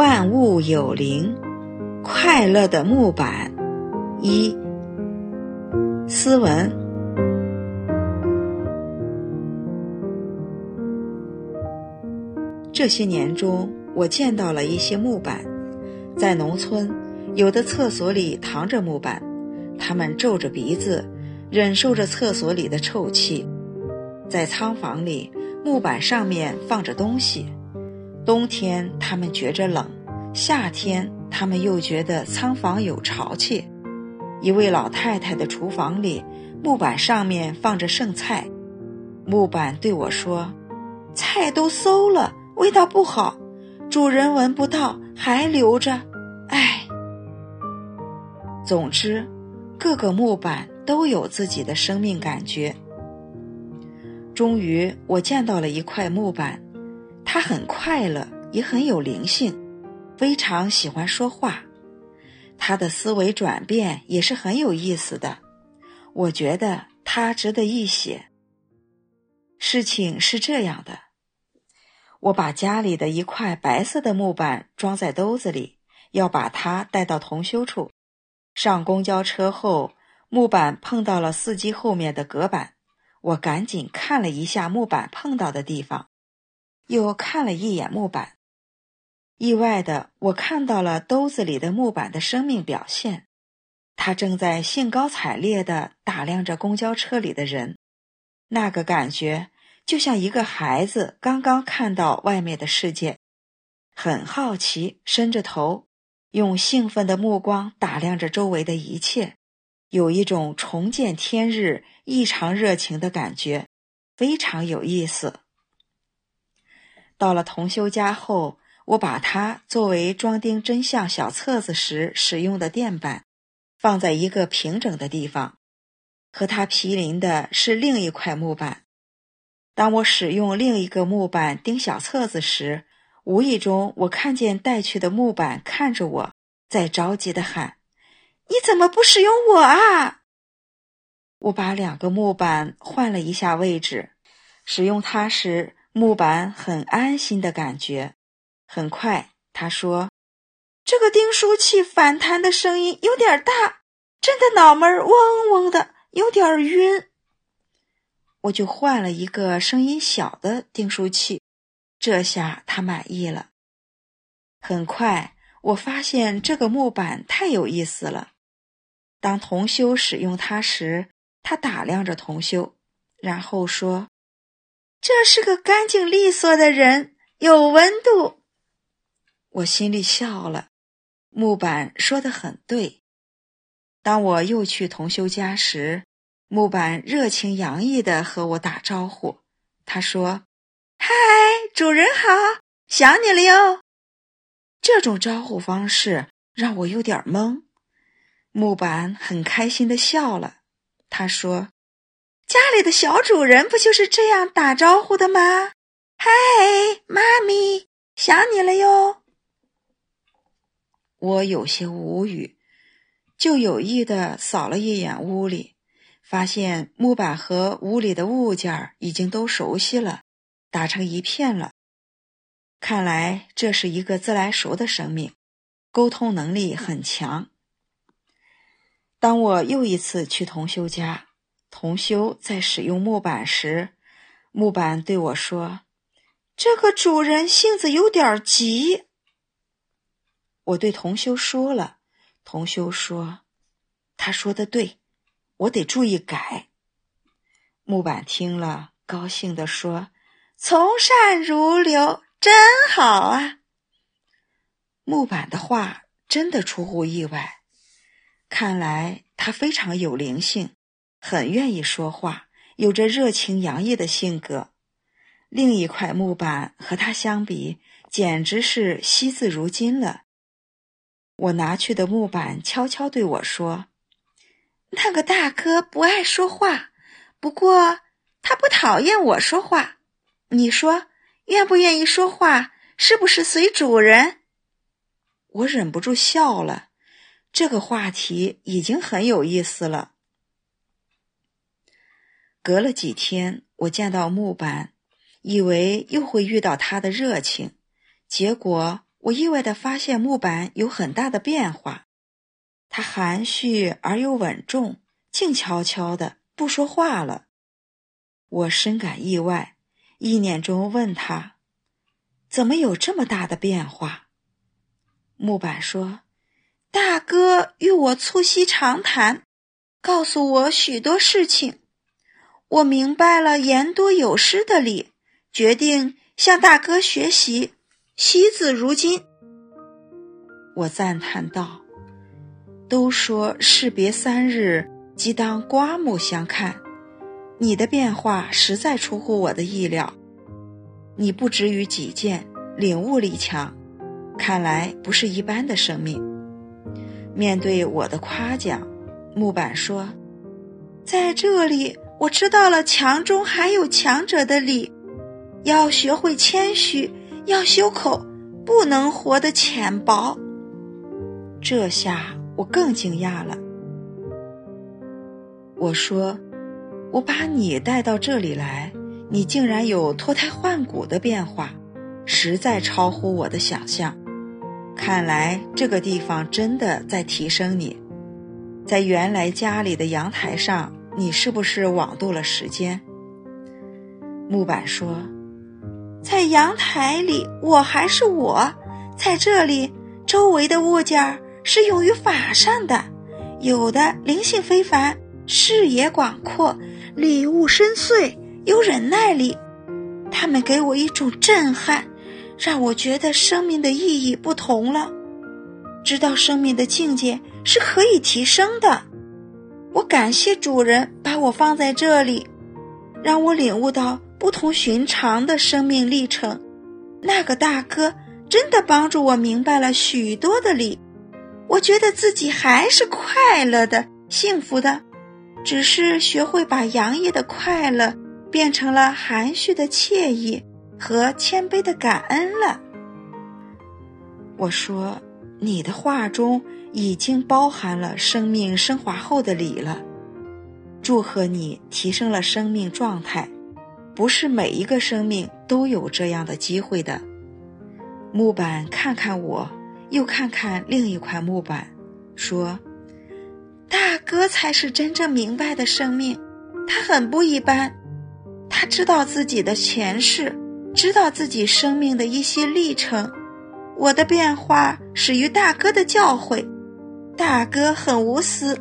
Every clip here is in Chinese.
万物有灵，快乐的木板一。斯文。这些年中，我见到了一些木板，在农村，有的厕所里躺着木板，他们皱着鼻子，忍受着厕所里的臭气；在仓房里，木板上面放着东西。冬天他们觉着冷，夏天他们又觉得仓房有潮气。一位老太太的厨房里，木板上面放着剩菜，木板对我说：“菜都馊了，味道不好，主人闻不到还留着，唉。”总之，各个木板都有自己的生命感觉。终于，我见到了一块木板。他很快乐，也很有灵性，非常喜欢说话。他的思维转变也是很有意思的，我觉得他值得一写。事情是这样的，我把家里的一块白色的木板装在兜子里，要把它带到同修处。上公交车后，木板碰到了司机后面的隔板，我赶紧看了一下木板碰到的地方。又看了一眼木板，意外的，我看到了兜子里的木板的生命表现。他正在兴高采烈地打量着公交车里的人，那个感觉就像一个孩子刚刚看到外面的世界，很好奇，伸着头，用兴奋的目光打量着周围的一切，有一种重见天日、异常热情的感觉，非常有意思。到了同修家后，我把它作为装订真相小册子时使用的垫板，放在一个平整的地方。和它毗邻的是另一块木板。当我使用另一个木板钉小册子时，无意中我看见带去的木板看着我，在着急的喊：“你怎么不使用我啊？”我把两个木板换了一下位置，使用它时。木板很安心的感觉。很快，他说：“这个订书器反弹的声音有点大，震得脑门嗡嗡的，有点晕。”我就换了一个声音小的订书器，这下他满意了。很快，我发现这个木板太有意思了。当同修使用它时，他打量着同修，然后说。这是个干净利索的人，有温度。我心里笑了。木板说的很对。当我又去同修家时，木板热情洋溢的和我打招呼。他说：“嗨，主人好，想你了哟。”这种招呼方式让我有点懵。木板很开心的笑了。他说。家里的小主人不就是这样打招呼的吗？嗨，妈咪，想你了哟。我有些无语，就有意的扫了一眼屋里，发现木板和屋里的物件已经都熟悉了，打成一片了。看来这是一个自来熟的生命，沟通能力很强。当我又一次去同修家。同修在使用木板时，木板对我说：“这个主人性子有点急。”我对同修说了，同修说：“他说的对，我得注意改。”木板听了，高兴地说：“从善如流，真好啊！”木板的话真的出乎意外，看来他非常有灵性。很愿意说话，有着热情洋溢的性格。另一块木板和他相比，简直是惜字如金了。我拿去的木板悄悄对我说：“那个大哥不爱说话，不过他不讨厌我说话。你说愿不愿意说话？是不是随主人？”我忍不住笑了。这个话题已经很有意思了。隔了几天，我见到木板，以为又会遇到他的热情，结果我意外地发现木板有很大的变化，他含蓄而又稳重，静悄悄的不说话了。我深感意外，意念中问他：“怎么有这么大的变化？”木板说：“大哥与我促膝长谈，告诉我许多事情，我明白了言多有失的理，决定向大哥学习。惜字如金。”我赞叹道：“都说士别三日，即当刮目相看，你的变化实在出乎我的意料。你不止于己见，领悟力强。”看来不是一般的生命。面对我的夸奖，木板说：“在这里，我知道了强中还有强者的理，要学会谦虚，要修口，不能活得浅薄。”这下我更惊讶了。我说：“我把你带到这里来，你竟然有脱胎换骨的变化，实在超乎我的想象。”看来这个地方真的在提升你，在原来家里的阳台上，你是不是枉度了时间？木板说：“在阳台里，我还是我；在这里，周围的物件是用于法上的，有的灵性非凡，视野广阔，礼物深邃，有忍耐力，他们给我一种震撼。”让我觉得生命的意义不同了，知道生命的境界是可以提升的。我感谢主人把我放在这里，让我领悟到不同寻常的生命历程。那个大哥真的帮助我明白了许多的理，我觉得自己还是快乐的、幸福的，只是学会把洋溢的快乐变成了含蓄的惬意。和谦卑的感恩了。我说，你的话中已经包含了生命升华后的礼了。祝贺你提升了生命状态，不是每一个生命都有这样的机会的。木板看看我，又看看另一块木板，说：“大哥才是真正明白的生命，他很不一般，他知道自己的前世。”知道自己生命的一些历程，我的变化始于大哥的教诲。大哥很无私，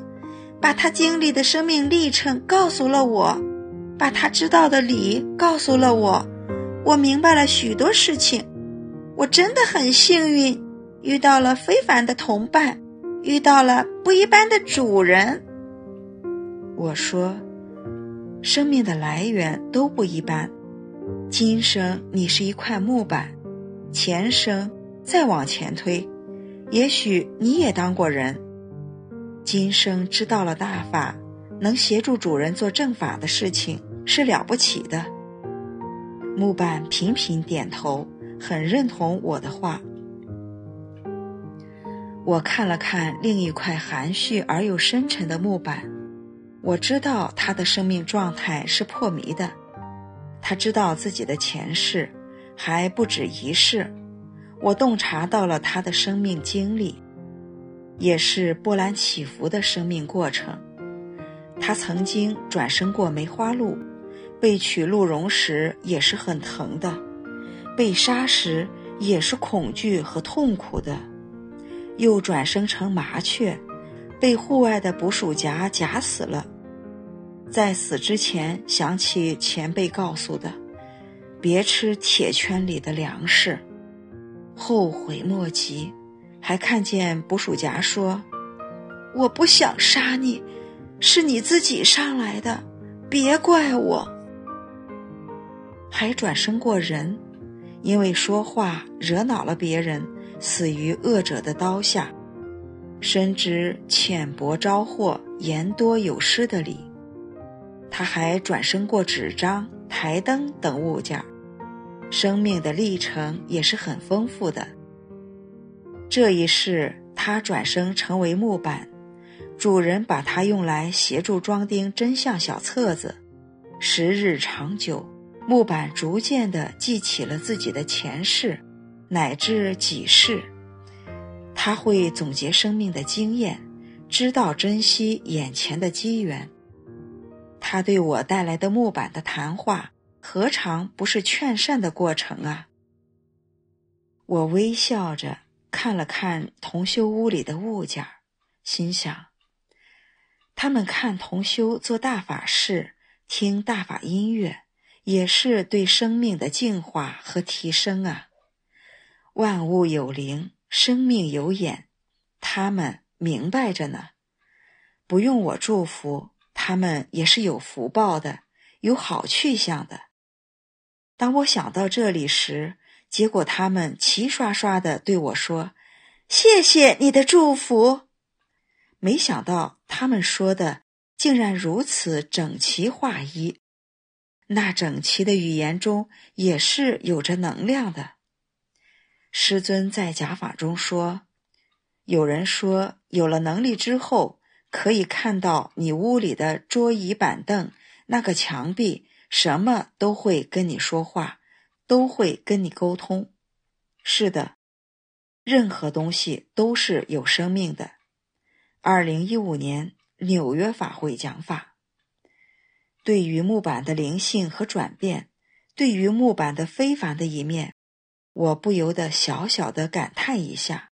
把他经历的生命历程告诉了我，把他知道的理告诉了我。我明白了许多事情。我真的很幸运，遇到了非凡的同伴，遇到了不一般的主人。我说，生命的来源都不一般。今生你是一块木板，前生再往前推，也许你也当过人。今生知道了大法，能协助主人做正法的事情是了不起的。木板频频点头，很认同我的话。我看了看另一块含蓄而又深沉的木板，我知道他的生命状态是破迷的。他知道自己的前世还不止一世，我洞察到了他的生命经历，也是波澜起伏的生命过程。他曾经转生过梅花鹿，被取鹿茸时也是很疼的，被杀时也是恐惧和痛苦的，又转生成麻雀，被户外的捕鼠夹夹死了。在死之前，想起前辈告诉的，别吃铁圈里的粮食，后悔莫及。还看见捕鼠夹说：“我不想杀你，是你自己上来的，别怪我。”还转生过人，因为说话惹恼了别人，死于恶者的刀下，深知浅薄招祸、言多有失的理。他还转生过纸张、台灯等物件，生命的历程也是很丰富的。这一世，他转生成为木板，主人把他用来协助装订真相小册子。时日长久，木板逐渐地记起了自己的前世，乃至几世。他会总结生命的经验，知道珍惜眼前的机缘。他对我带来的木板的谈话，何尝不是劝善的过程啊？我微笑着看了看同修屋里的物件心想：他们看同修做大法事，听大法音乐，也是对生命的净化和提升啊。万物有灵，生命有眼，他们明白着呢，不用我祝福。他们也是有福报的，有好去向的。当我想到这里时，结果他们齐刷刷的对我说：“谢谢你的祝福。”没想到他们说的竟然如此整齐划一，那整齐的语言中也是有着能量的。师尊在假法中说：“有人说，有了能力之后。”可以看到你屋里的桌椅板凳，那个墙壁，什么都会跟你说话，都会跟你沟通。是的，任何东西都是有生命的。二零一五年纽约法会讲法，对于木板的灵性和转变，对于木板的非凡的一面，我不由得小小的感叹一下：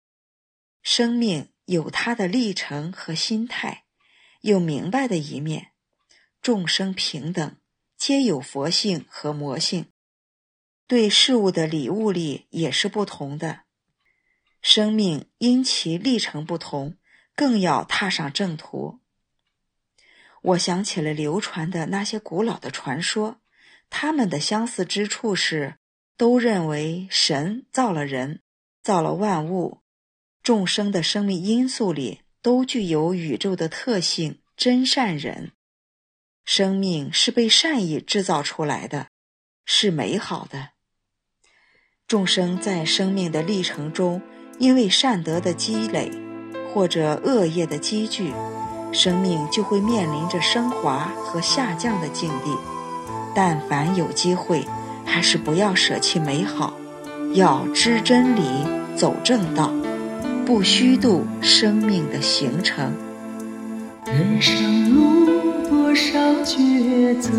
生命。有它的历程和心态，有明白的一面。众生平等，皆有佛性和魔性，对事物的礼物力也是不同的。生命因其历程不同，更要踏上正途。我想起了流传的那些古老的传说，他们的相似之处是，都认为神造了人，造了万物。众生的生命因素里都具有宇宙的特性，真善人。生命是被善意制造出来的，是美好的。众生在生命的历程中，因为善德的积累或者恶业的积聚，生命就会面临着升华和下降的境地。但凡有机会，还是不要舍弃美好，要知真理，走正道。不虚度生命的行程。人生路多少抉择，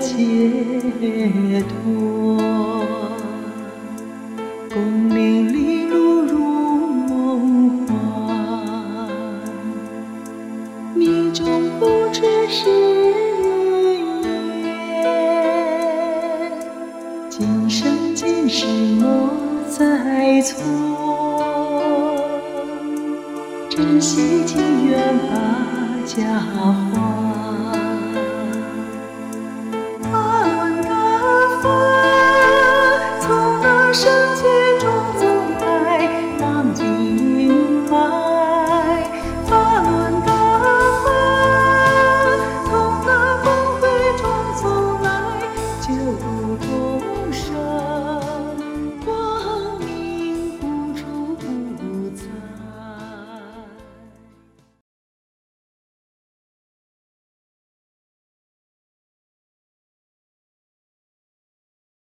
解脱？功名利禄如梦幻，命中不知是因缘，今生今世莫再错，珍惜情缘把家还。